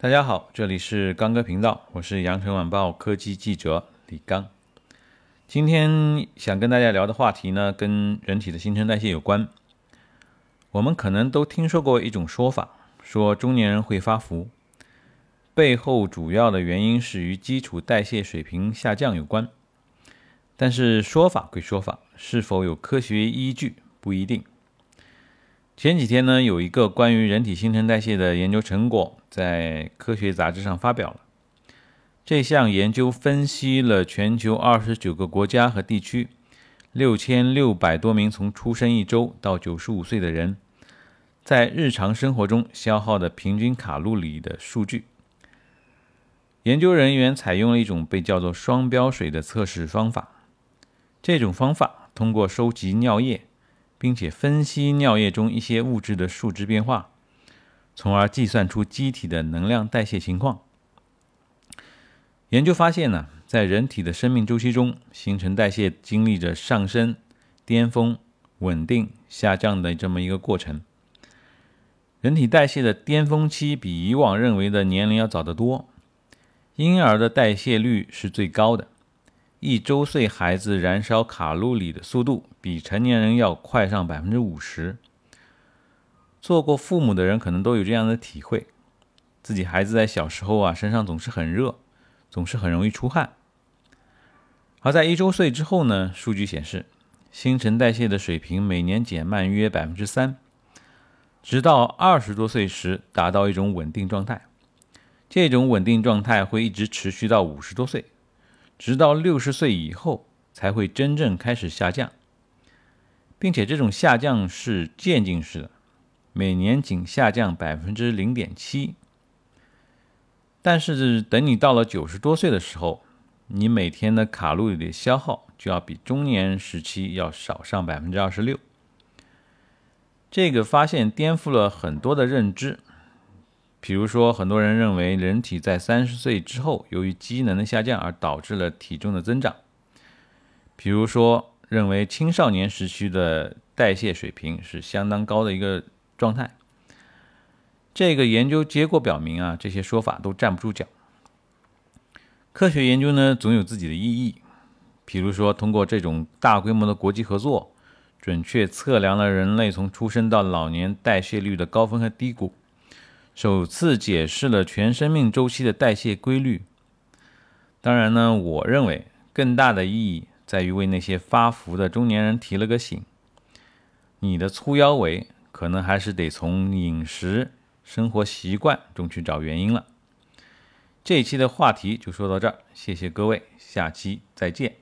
大家好，这里是刚哥频道，我是羊城晚报科技记者李刚。今天想跟大家聊的话题呢，跟人体的新陈代谢有关。我们可能都听说过一种说法，说中年人会发福，背后主要的原因是与基础代谢水平下降有关。但是说法归说法，是否有科学依据不一定。前几天呢，有一个关于人体新陈代谢的研究成果在科学杂志上发表了。这项研究分析了全球二十九个国家和地区六千六百多名从出生一周到九十五岁的人，在日常生活中消耗的平均卡路里的数据。研究人员采用了一种被叫做双标水的测试方法。这种方法通过收集尿液。并且分析尿液中一些物质的数值变化，从而计算出机体的能量代谢情况。研究发现呢，在人体的生命周期中，新陈代谢经历着上升、巅峰、稳定、下降的这么一个过程。人体代谢的巅峰期比以往认为的年龄要早得多，婴儿的代谢率是最高的。一周岁孩子燃烧卡路里的速度比成年人要快上百分之五十。做过父母的人可能都有这样的体会：自己孩子在小时候啊，身上总是很热，总是很容易出汗。而在一周岁之后呢，数据显示，新陈代谢的水平每年减慢约百分之三，直到二十多岁时达到一种稳定状态。这种稳定状态会一直持续到五十多岁。直到六十岁以后才会真正开始下降，并且这种下降是渐进式的，每年仅下降百分之零点七。但是等你到了九十多岁的时候，你每天的卡路里的消耗就要比中年时期要少上百分之二十六。这个发现颠覆了很多的认知。比如说，很多人认为人体在三十岁之后，由于机能的下降而导致了体重的增长。比如说，认为青少年时期的代谢水平是相当高的一个状态。这个研究结果表明啊，这些说法都站不住脚。科学研究呢，总有自己的意义。比如说，通过这种大规模的国际合作，准确测量了人类从出生到老年代谢率的高峰和低谷。首次解释了全生命周期的代谢规律。当然呢，我认为更大的意义在于为那些发福的中年人提了个醒：你的粗腰围可能还是得从饮食、生活习惯中去找原因了。这一期的话题就说到这儿，谢谢各位，下期再见。